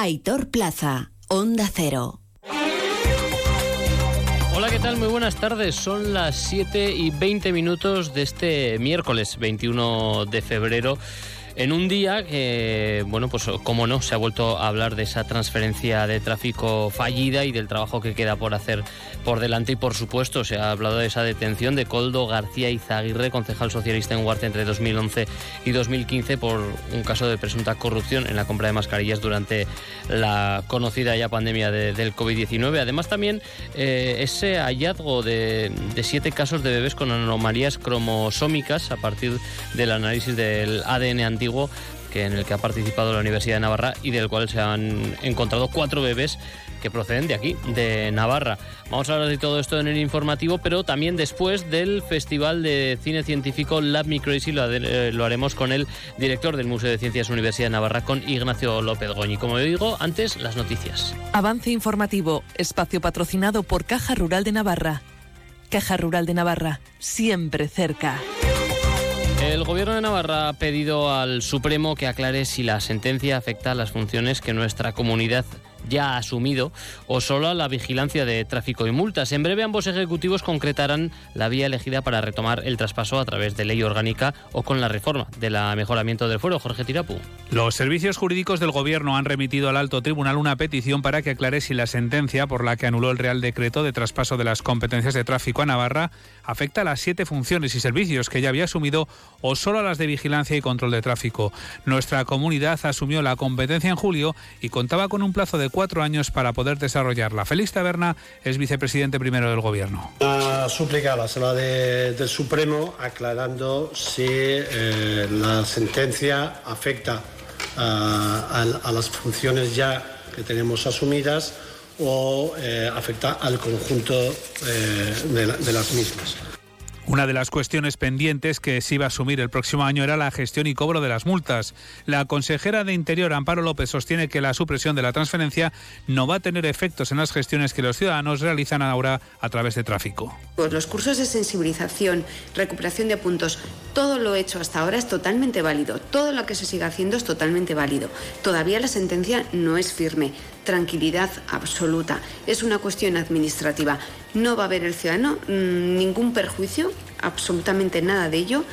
Aitor Plaza, Onda Cero. Hola, ¿qué tal? Muy buenas tardes. Son las 7 y 20 minutos de este miércoles 21 de febrero en un día bueno, pues como no, se ha vuelto a hablar de esa transferencia de tráfico fallida y del trabajo que queda por hacer por delante y por supuesto se ha hablado de esa detención de Coldo García Izaguirre, concejal socialista en Huarte entre 2011 y 2015 por un caso de presunta corrupción en la compra de mascarillas durante la conocida ya pandemia del COVID-19. Además también eh, ese hallazgo de, de siete casos de bebés con anomalías cromosómicas a partir del análisis del ADN antiguo que en el que ha participado la Universidad de Navarra y del cual se han encontrado cuatro bebés que proceden de aquí, de Navarra. Vamos a hablar de todo esto en el informativo, pero también después del Festival de Cine Científico Lab Me Crazy lo, eh, lo, haremos con el director del Museo de Ciencias Universidad de Navarra, con Ignacio López Goñi. Como digo, antes las noticias. Avance informativo, espacio patrocinado por Caja Rural de Navarra. Caja Rural de Navarra, siempre cerca. El Gobierno de Navarra ha pedido al Supremo que aclare si la sentencia afecta a las funciones que nuestra comunidad ya asumido o solo a la vigilancia de tráfico y multas. En breve ambos ejecutivos concretarán la vía elegida para retomar el traspaso a través de ley orgánica o con la reforma del mejoramiento del fuero. Jorge Tirapu. Los servicios jurídicos del Gobierno han remitido al alto tribunal una petición para que aclare si la sentencia por la que anuló el Real Decreto de traspaso de las competencias de tráfico a Navarra afecta a las siete funciones y servicios que ya había asumido o solo a las de vigilancia y control de tráfico. Nuestra comunidad asumió la competencia en julio y contaba con un plazo de cuatro años para poder desarrollarla. Félix Taberna es vicepresidente primero del Gobierno. La súplica a la sala del Supremo aclarando si eh, la sentencia afecta a, las funciones ya que tenemos asumidas o eh, afecta al conjunto eh, de las mismas. Una de las cuestiones pendientes que se iba a asumir el próximo año era la gestión y cobro de las multas. La consejera de Interior, Amparo López, sostiene que la supresión de la transferencia no va a tener efectos en las gestiones que los ciudadanos realizan ahora a través de tráfico. Pues los cursos de sensibilización, recuperación de puntos, todo lo hecho hasta ahora es totalmente válido. Todo lo que se siga haciendo es totalmente válido. Todavía la sentencia no es firme tranquilidad absoluta. Es una cuestión administrativa. No va a haber el ciudadano mm, ningún perjuicio, absolutamente nada de ello.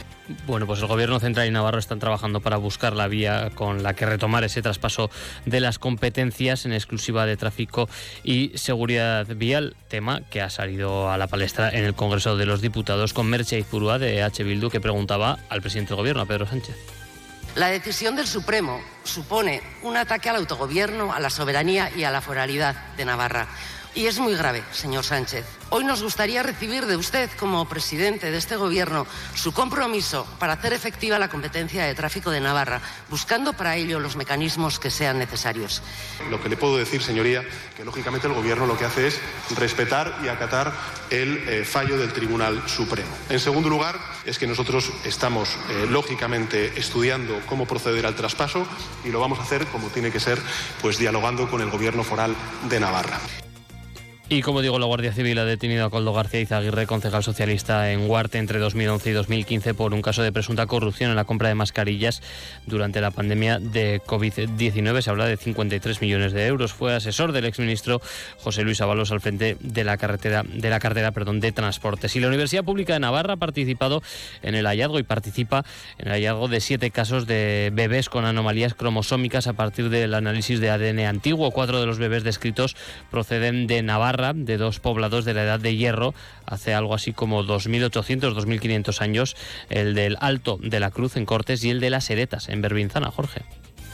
Bueno, pues el Gobierno Central y Navarro están trabajando para buscar la vía con la que retomar ese traspaso de las competencias en exclusiva de tráfico y seguridad vial, tema que ha salido a la palestra en el Congreso de los Diputados con Merche Izpurúa de H. Bildu que preguntaba al presidente del Gobierno, a Pedro Sánchez. La decisión del Supremo supone un ataque al autogobierno, a la soberanía y a la foralidad de Navarra. Y es muy grave, señor Sánchez. Hoy nos gustaría recibir de usted, como presidente de este Gobierno, su compromiso para hacer efectiva la competencia de tráfico de Navarra, buscando para ello los mecanismos que sean necesarios. Lo que le puedo decir, señoría, que lógicamente el Gobierno lo que hace es respetar y acatar el eh, fallo del Tribunal Supremo. En segundo lugar, es que nosotros estamos, eh, lógicamente, estudiando cómo proceder al traspaso y lo vamos a hacer, como tiene que ser, pues dialogando con el Gobierno foral de Navarra. Y como digo, la Guardia Civil ha detenido a Coldo García Izaguirre, concejal socialista en Huarte entre 2011 y 2015 por un caso de presunta corrupción en la compra de mascarillas durante la pandemia de COVID-19. Se habla de 53 millones de euros. Fue asesor del exministro José Luis Avalos al frente de la carretera de la cartera, perdón, de transportes. Y la Universidad Pública de Navarra ha participado en el hallazgo y participa en el hallazgo de siete casos de bebés con anomalías cromosómicas a partir del análisis de ADN antiguo. Cuatro de los bebés descritos proceden de Navarra de dos poblados de la Edad de Hierro, hace algo así como 2.800, 2.500 años, el del Alto de la Cruz en Cortes y el de las Heretas en Berbinzana, Jorge.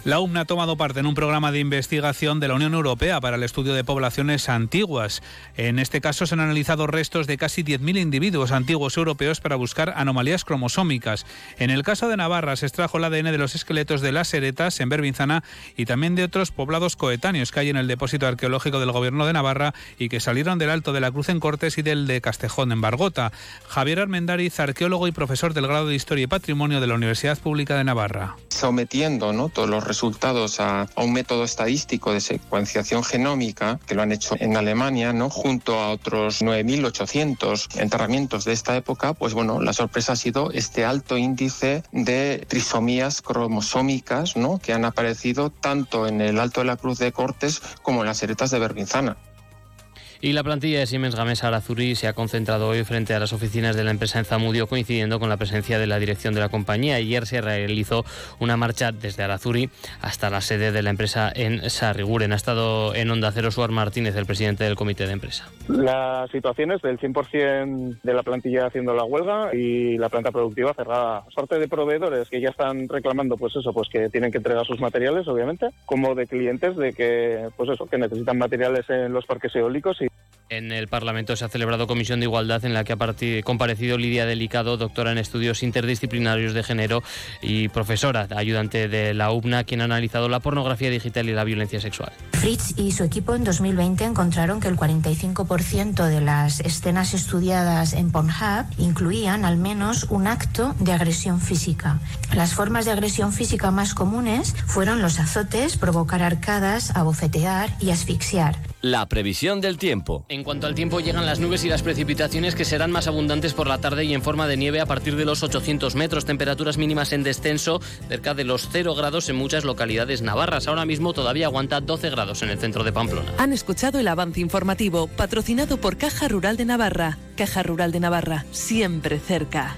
La UMNA ha tomado parte en un programa de investigación de la Unión Europea para el estudio de poblaciones antiguas. En este caso se han analizado restos de casi 10.000 individuos antiguos europeos para buscar anomalías cromosómicas. En el caso de Navarra se extrajo el ADN de los esqueletos de las Heretas en Berbinzana y también de otros poblados coetáneos que hay en el depósito arqueológico del Gobierno de Navarra y que salieron del Alto de la Cruz en Cortes y del de Castejón en Bargota. Javier Armendariz, arqueólogo y profesor del grado de Historia y Patrimonio de la Universidad Pública de Navarra. Sometiendo ¿no? todos los resultados a, un método estadístico de secuenciación genómica, que lo han hecho en Alemania, ¿no? junto a otros 9.800 enterramientos de esta época, pues bueno, la sorpresa ha sido este alto índice de trisomías cromosómicas ¿no? que han aparecido tanto en el Alto de la Cruz de Cortes como en las heretas de Berbinzana. Y la plantilla de Siemens Gamesa Arazuri se ha concentrado hoy frente a las oficinas de la empresa en Zamudio, coincidiendo con la presencia de la dirección de la compañía. Ayer se realizó una marcha desde Arazuri hasta la sede de la empresa en Sarriguren. Ha estado en Onda Cero Suar Martínez, el presidente del comité de empresa. La situación es del 100% de la plantilla haciendo la huelga y la planta productiva cerrada. Sorte de proveedores que ya están reclamando, pues eso, pues que tienen que entregar sus materiales, obviamente, como de clientes de que, pues eso, que necesitan materiales en los parques eólicos y en el Parlamento se ha celebrado Comisión de Igualdad en la que ha comparecido Lidia Delicado, doctora en estudios interdisciplinarios de género y profesora ayudante de la UBNA, quien ha analizado la pornografía digital y la violencia sexual. Fritz y su equipo en 2020 encontraron que el 45% de las escenas estudiadas en Pornhub incluían al menos un acto de agresión física. Las formas de agresión física más comunes fueron los azotes, provocar arcadas, abofetear y asfixiar. La previsión del tiempo. En cuanto al tiempo, llegan las nubes y las precipitaciones que serán más abundantes por la tarde y en forma de nieve a partir de los 800 metros. Temperaturas mínimas en descenso, cerca de los 0 grados en muchas localidades navarras. Ahora mismo todavía aguanta 12 grados en el centro de Pamplona. Han escuchado el avance informativo, patrocinado por Caja Rural de Navarra. Caja Rural de Navarra, siempre cerca.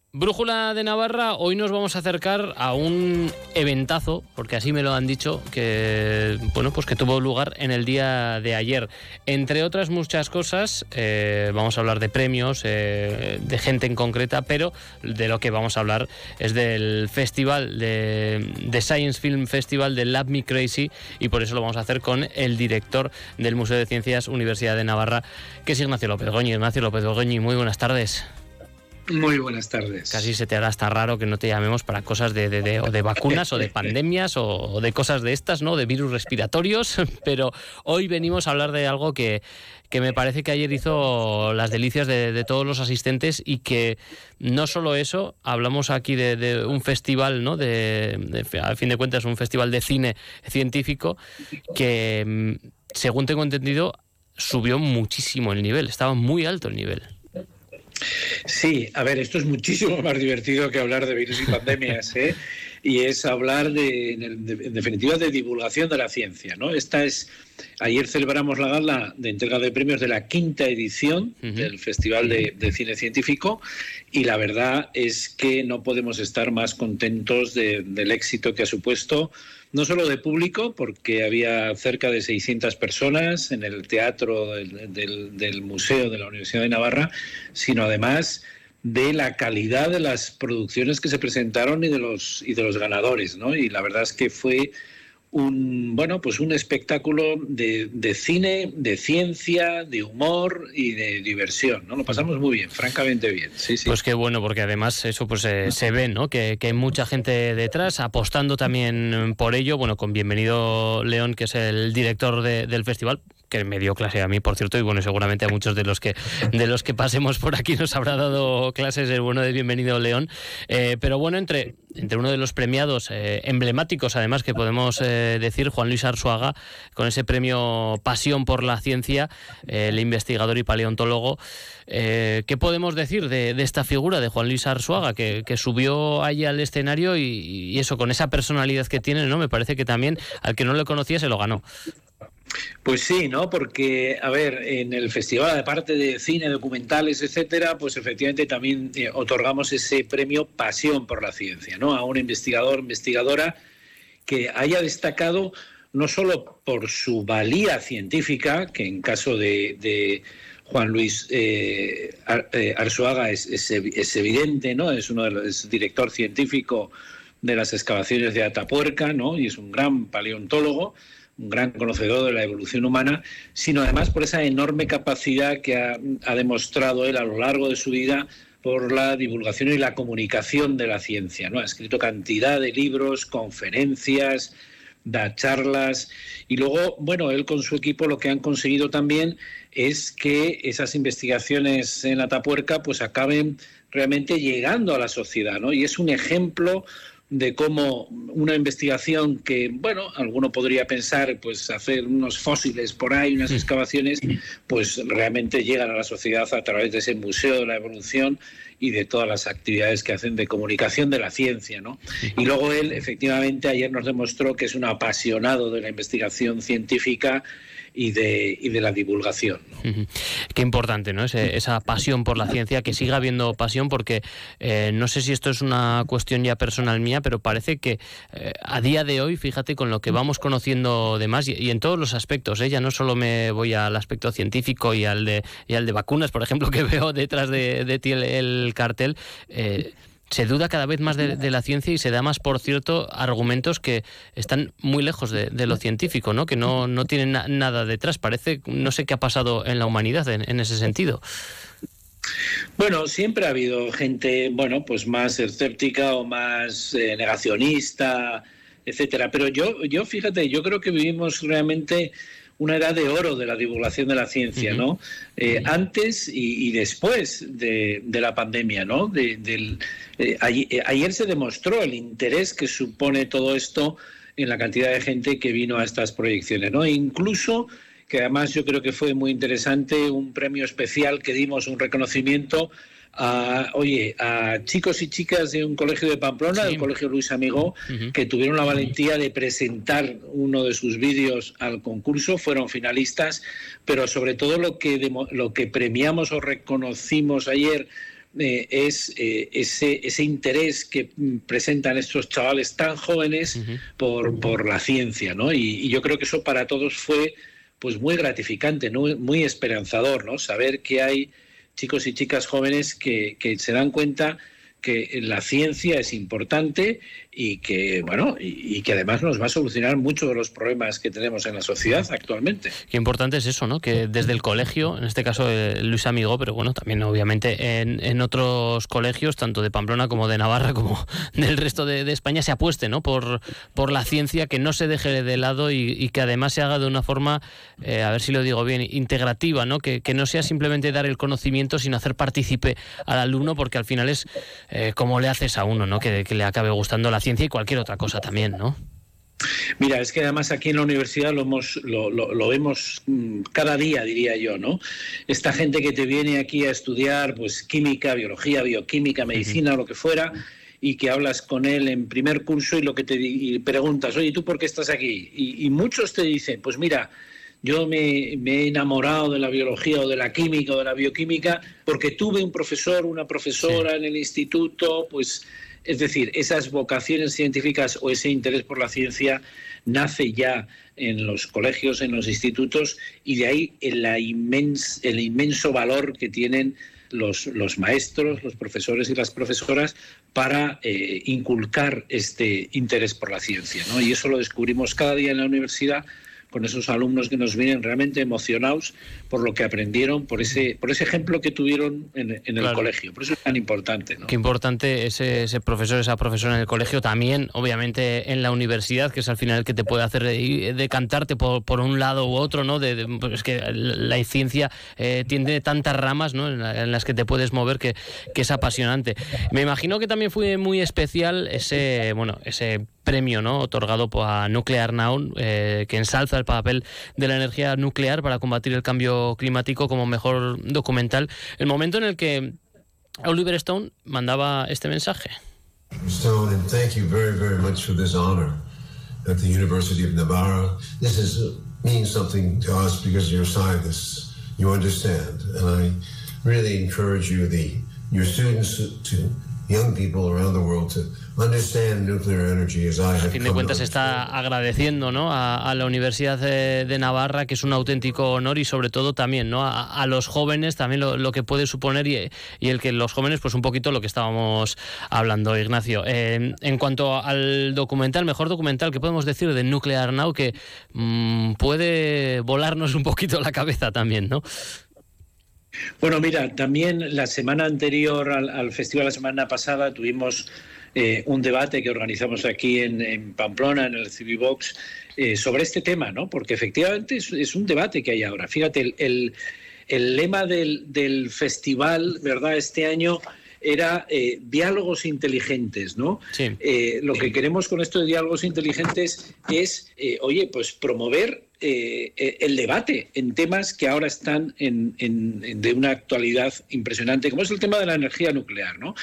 Brújula de Navarra, hoy nos vamos a acercar a un eventazo, porque así me lo han dicho, que bueno, pues que tuvo lugar en el día de ayer. Entre otras muchas cosas, eh, vamos a hablar de premios, eh, de gente en concreta, pero de lo que vamos a hablar es del festival de, de, Science Film Festival de Lab Me Crazy, y por eso lo vamos a hacer con el director del Museo de Ciencias Universidad de Navarra, que es Ignacio López Goñi. Ignacio López Goñi, muy buenas tardes. Muy buenas tardes. Casi se te hará hasta raro que no te llamemos para cosas de, de, o de vacunas o de pandemias o, de cosas de estas, ¿no? De virus respiratorios. Pero hoy venimos a hablar de algo que, que me parece que ayer hizo las delicias de, todos los asistentes y que no solo eso, hablamos aquí de, un festival, ¿no? De, a fin de cuentas, un festival de cine científico que, mm, según tengo entendido, subió muchísimo el nivel, estaba muy alto el nivel. Sí, a ver, esto es muchísimo más divertido que hablar de virus y pandemias, ¿eh? y es hablar de, en definitiva, de divulgación de la ciencia, ¿no? Esta es, ayer celebramos la gala de entrega de premios de la quinta edición del Festival de, Cine Científico y la verdad es que no podemos estar más contentos del éxito que ha supuesto no solo de público, porque había cerca de 600 personas en el teatro del, Museo de la Universidad de Navarra, sino además de la calidad de las producciones que se presentaron y de los y de los ganadores, ¿no? Y la verdad es que fue un bueno pues un espectáculo de, de, cine, de ciencia, de humor y de diversión, ¿no? Lo pasamos muy bien, francamente bien. Sí, sí. Pues qué bueno, porque además eso pues eh, se ve, ¿no? Que, que, hay mucha gente detrás apostando también por ello. Bueno, con bienvenido León, que es el director del festival que me dio clase a mí, por cierto, y bueno, seguramente a muchos de los que de los que pasemos por aquí nos habrá dado clases el bueno de Bienvenido León. Eh, pero bueno, entre, entre uno de los premiados eh, emblemáticos, además, que podemos eh, decir, Juan Luis Arzuaga, con ese premio Pasión por la Ciencia, el investigador y paleontólogo. ¿Qué podemos decir de, esta figura de Juan Luis Arzuaga, que, subió ahí al escenario y, y, eso, con esa personalidad que tiene, ¿no? Me parece que también al que no le conocía se lo ganó. Pues sí, ¿no? Porque, a ver, en el festival, aparte de cine, documentales, etcétera, pues efectivamente también eh, otorgamos ese premio Pasión por la Ciencia, ¿no? A un investigador, investigadora que haya destacado no solo por su valía científica, que en caso de, Juan Luis eh, eh, Arzuaga es, es, evidente, ¿no? Es uno de los director científico de las excavaciones de Atapuerca, ¿no? Y es un gran paleontólogo un gran conocedor de la evolución humana, sino además por esa enorme capacidad que ha, demostrado él a lo largo de su vida por la divulgación y la comunicación de la ciencia. ¿no? Ha escrito cantidad de libros, conferencias, da charlas y luego, bueno, él con su equipo lo que han conseguido también es que esas investigaciones en Atapuerca pues acaben realmente llegando a la sociedad, ¿no? Y es un ejemplo de cómo una investigación que, bueno, alguno podría pensar, pues hacer unos fósiles por ahí, unas excavaciones, pues realmente llegan a la sociedad a través de ese Museo de la Evolución y de todas las actividades que hacen de comunicación de la ciencia, ¿no? Y luego él, efectivamente, ayer nos demostró que es un apasionado de la investigación científica y de, y de la divulgación. Qué importante, ¿no? esa pasión por la ciencia, que siga habiendo pasión, porque eh, no sé si esto es una cuestión ya personal mía, pero parece que eh, a día de hoy, fíjate, con lo que vamos conociendo de más, y, en todos los aspectos, ¿eh? ya no solo me voy al aspecto científico y al de, y al de vacunas, por ejemplo, que veo detrás de, ti el, cartel, eh, se duda cada vez más de, la ciencia y se da más, por cierto, argumentos que están muy lejos de, lo científico, ¿no? que no, no tienen nada detrás. Parece, no sé qué ha pasado en la humanidad en, ese sentido. Bueno, siempre ha habido gente, bueno, pues más escéptica o más eh, negacionista, etcétera. Pero yo, yo, fíjate, yo creo que vivimos realmente una edad de oro de la divulgación de la ciencia, ¿no? Eh, antes y, después de, la pandemia, ¿no? del, eh, eh, ayer, se demostró el interés que supone todo esto en la cantidad de gente que vino a estas proyecciones, ¿no? E incluso que además yo creo que fue muy interesante un premio especial que dimos, un reconocimiento a, oye, a chicos y chicas de un colegio de Pamplona, del colegio Luis Amigo, que tuvieron la valentía de presentar uno de sus vídeos al concurso, fueron finalistas, pero sobre todo lo que, lo que premiamos o reconocimos ayer eh, es eh, ese, ese, interés que presentan estos chavales tan jóvenes por, por, la ciencia, ¿no? Y, y, yo creo que eso para todos fue pues muy gratificante, ¿no? muy esperanzador, ¿no? Saber que hay chicos y chicas jóvenes que, se dan cuenta que la ciencia es importante y que bueno y, que además nos va a solucionar muchos de los problemas que tenemos en la sociedad actualmente. Qué importante es eso, ¿no? Que desde el colegio, en este caso eh, Luis Amigo, pero bueno, también obviamente en, en, otros colegios, tanto de Pamplona como de Navarra, como del resto de, España, se apueste, ¿no? Por, por la ciencia, que no se deje de lado y, que además se haga de una forma, eh, a ver si lo digo bien, integrativa, ¿no? Que, que, no sea simplemente dar el conocimiento, sino hacer partícipe al alumno, porque al final es eh, como le haces a uno, ¿no? Que, que le acabe gustando la ciencia y cualquier otra cosa también, ¿no? Mira, es que además aquí en la universidad lo, hemos, lo, vemos mm, cada día, diría yo, ¿no? Esta gente que te viene aquí a estudiar, pues química, biología, bioquímica, medicina, lo que fuera, y que hablas con él en primer curso y lo que te preguntas, oye, ¿tú por qué estás aquí? Y, muchos te dicen, pues mira, yo me, he enamorado de la biología o de la química o de la bioquímica porque tuve un profesor, una profesora en el instituto, pues es decir, esas vocaciones científicas o ese interés por la ciencia nace ya en los colegios, en los institutos, y de ahí el, inmenso valor que tienen los, los, maestros, los profesores y las profesoras para eh, inculcar este interés por la ciencia. ¿no? Y eso lo descubrimos cada día en la universidad con esos alumnos que nos vienen realmente emocionados por lo que aprendieron, por ese, por ese ejemplo que tuvieron en, el colegio. Por eso es tan importante. ¿no? Qué importante ese, ese, profesor, esa profesora en el colegio, también, obviamente, en la universidad, que es al final el que te puede hacer decantarte por, por un lado u otro, ¿no? De, pues es que la ciencia eh, tiene tantas ramas ¿no? en, las que te puedes mover que, que es apasionante. Me imagino que también fue muy especial ese, bueno, ese premio ¿no? otorgado a Nuclear Now, eh, que ensalza el papel de la energía nuclear para combatir el cambio climático como mejor documental. El momento en el que Oliver Stone mandaba este mensaje. Thank you very, very much for this honor at the University of Navarra. This is, means something to us because you're scientists. You understand. And I really encourage you, your students, to young people around the world, to a fin de cuentas está agradeciendo ¿no? a, la Universidad de, Navarra, que es un auténtico honor y sobre todo también ¿no? a, los jóvenes, también lo, que puede suponer y, el que los jóvenes, pues un poquito lo que estábamos hablando, Ignacio. Eh, en cuanto al documental, mejor documental que podemos decir de Nuclear Now, que mm, puede volarnos un poquito la cabeza también, ¿no? Bueno, mira, también la semana anterior al, festival, la semana pasada, tuvimos eh, un debate que organizamos aquí en, Pamplona, en el Civivox, eh, sobre este tema, ¿no? Porque efectivamente es, un debate que hay ahora. Fíjate, el, lema del, del, festival, ¿verdad? Este año era eh, diálogos inteligentes, ¿no? Eh, lo que queremos con esto de diálogos inteligentes es, eh, oye, pues promover el debate en temas que ahora están en, de una actualidad impresionante, como es el tema de la energía nuclear, ¿no?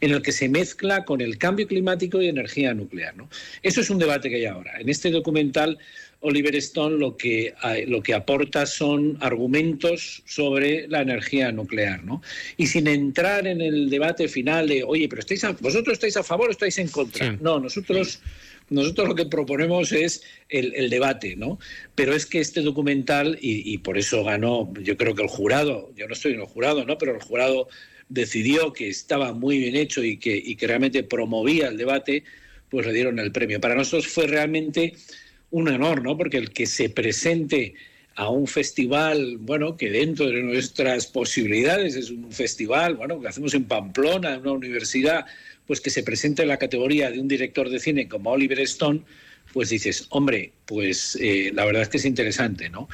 En el que se mezcla con el cambio climático y energía nuclear, ¿no? Eso es un debate que hay ahora. En este documental Oliver Stone lo que, lo que aporta son argumentos sobre la energía nuclear, ¿no? Y sin entrar en el debate final de, oye, pero estáis vosotros estáis a favor o estáis en contra. No, nosotros nosotros lo que proponemos es el, debate, ¿no? Pero es que este documental, y, por eso ganó, yo creo que el jurado, yo no estoy en el jurado, ¿no? Pero el jurado decidió que estaba muy bien hecho y que, y que realmente promovía el debate, pues le dieron el premio. Para nosotros fue realmente un honor, ¿no? Porque el que se presente a un festival, bueno, que dentro de nuestras posibilidades es un festival, bueno, que hacemos en Pamplona, en una universidad, pues que se presente en la categoría de un director de cine como Oliver Stone, pues dices, hombre, pues eh, la verdad es que es interesante, ¿no?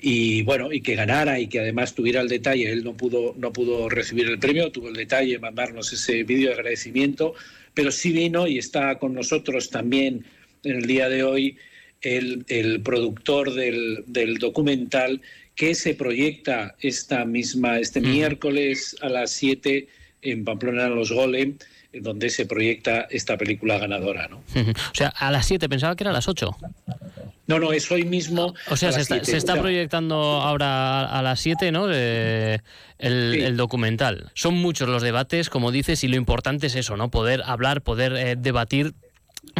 Y bueno, y que ganara y que además tuviera el detalle, él no pudo, no pudo recibir el premio, tuvo el detalle de mandarnos ese vídeo de agradecimiento, pero sí vino y está con nosotros también en el día de hoy el, productor del, documental que se proyecta esta misma, este miércoles a las 7 en Pamplona Los Golem, donde se proyecta esta película ganadora. ¿no? O sea, a las 7, pensaba que era a las 8. No, no, es hoy mismo. O sea, se está, proyectando ahora a las 7, ¿no? el, el, documental. Son muchos los debates, como dices, y lo importante es eso, ¿no? Poder hablar, poder eh, debatir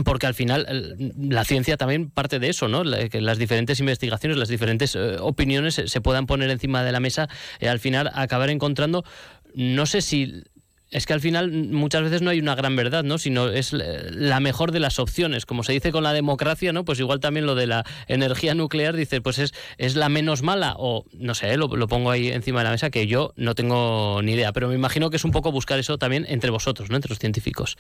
porque al final la ciencia también parte de eso, ¿no? Que las diferentes investigaciones, las diferentes eh, opiniones se, puedan poner encima de la mesa y al final acabar encontrando, no sé si es que al final muchas veces no hay una gran verdad, ¿no? Sino es la mejor de las opciones. Como se dice con la democracia, ¿no? Pues igual también lo de la energía nuclear, dice, pues es, es la menos mala. O no sé, lo, lo, pongo ahí encima de la mesa, que yo no tengo ni idea. Pero me imagino que es un poco buscar eso también entre vosotros, ¿no? Entre los científicos.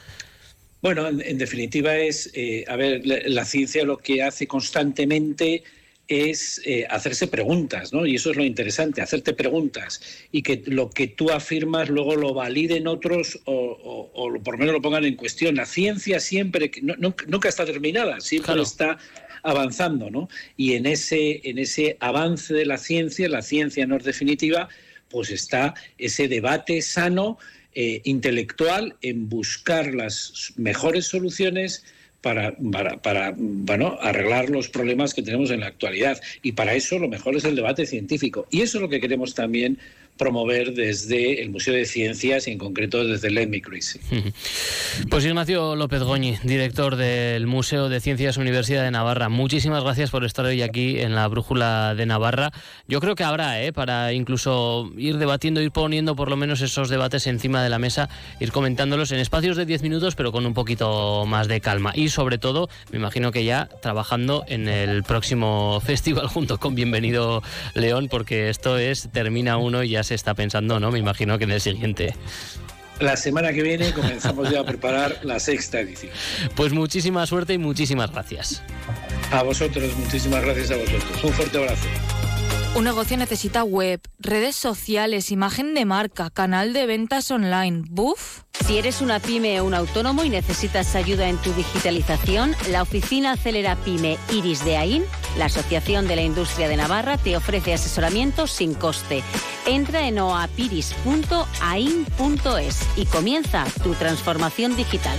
Bueno, en, definitiva es, eh, a ver, la, ciencia lo que hace constantemente es eh, hacerse preguntas, ¿no? Y eso es lo interesante, hacerte preguntas y que lo que tú afirmas luego lo validen otros o, por lo menos lo pongan en cuestión. La ciencia siempre, nunca está terminada, siempre está avanzando, ¿no? Y en ese, en ese avance de la ciencia, la ciencia no es definitiva, pues está ese debate sano eh, intelectual en buscar las mejores soluciones para, para, para bueno, arreglar los problemas que tenemos en la actualidad. Y para eso lo mejor es el debate científico. Y eso es lo que queremos también promover desde el Museo de Ciencias y en concreto desde el Crazy. Pues Ignacio López Goñi, director del Museo de Ciencias Universidad de Navarra, muchísimas gracias por estar hoy aquí en la Brújula de Navarra. Yo creo que habrá, ¿eh? para incluso ir debatiendo, ir poniendo por lo menos esos debates encima de la mesa, ir comentándolos en espacios de 10 minutos, pero con un poquito más de calma. Y sobre todo, me imagino que ya trabajando en el próximo festival junto con Bienvenido León, porque esto es, termina uno y ya se está pensando, ¿no? Me imagino que en el siguiente. La semana que viene comenzamos ya a preparar la sexta edición. Pues muchísima suerte y muchísimas gracias. A vosotros, muchísimas gracias a vosotros. Un fuerte abrazo. Un negocio necesita web, redes sociales, imagen de marca, canal de ventas online. ¿Buf? Si eres una pyme o un autónomo y necesitas ayuda en tu digitalización, la oficina Acelera Pyme Iris de AIN, la Asociación de la Industria de Navarra, te ofrece asesoramiento sin coste. Entra en oapiris.ain.es y comienza tu transformación digital.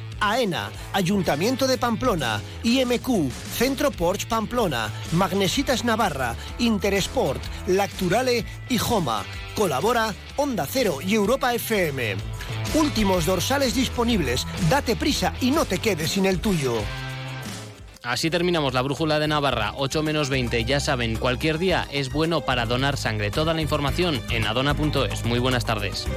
AENA, Ayuntamiento de Pamplona, IMQ, Centro Porsche Pamplona, Magnesitas Navarra, Interesport, Lacturale y Joma. Colabora Onda Cero y Europa FM. Últimos dorsales disponibles. Date prisa y no te quedes sin el tuyo. Así terminamos la brújula de Navarra, 8 menos 20. Ya saben, cualquier día es bueno para donar sangre. Toda la información en adona.es. Muy buenas tardes.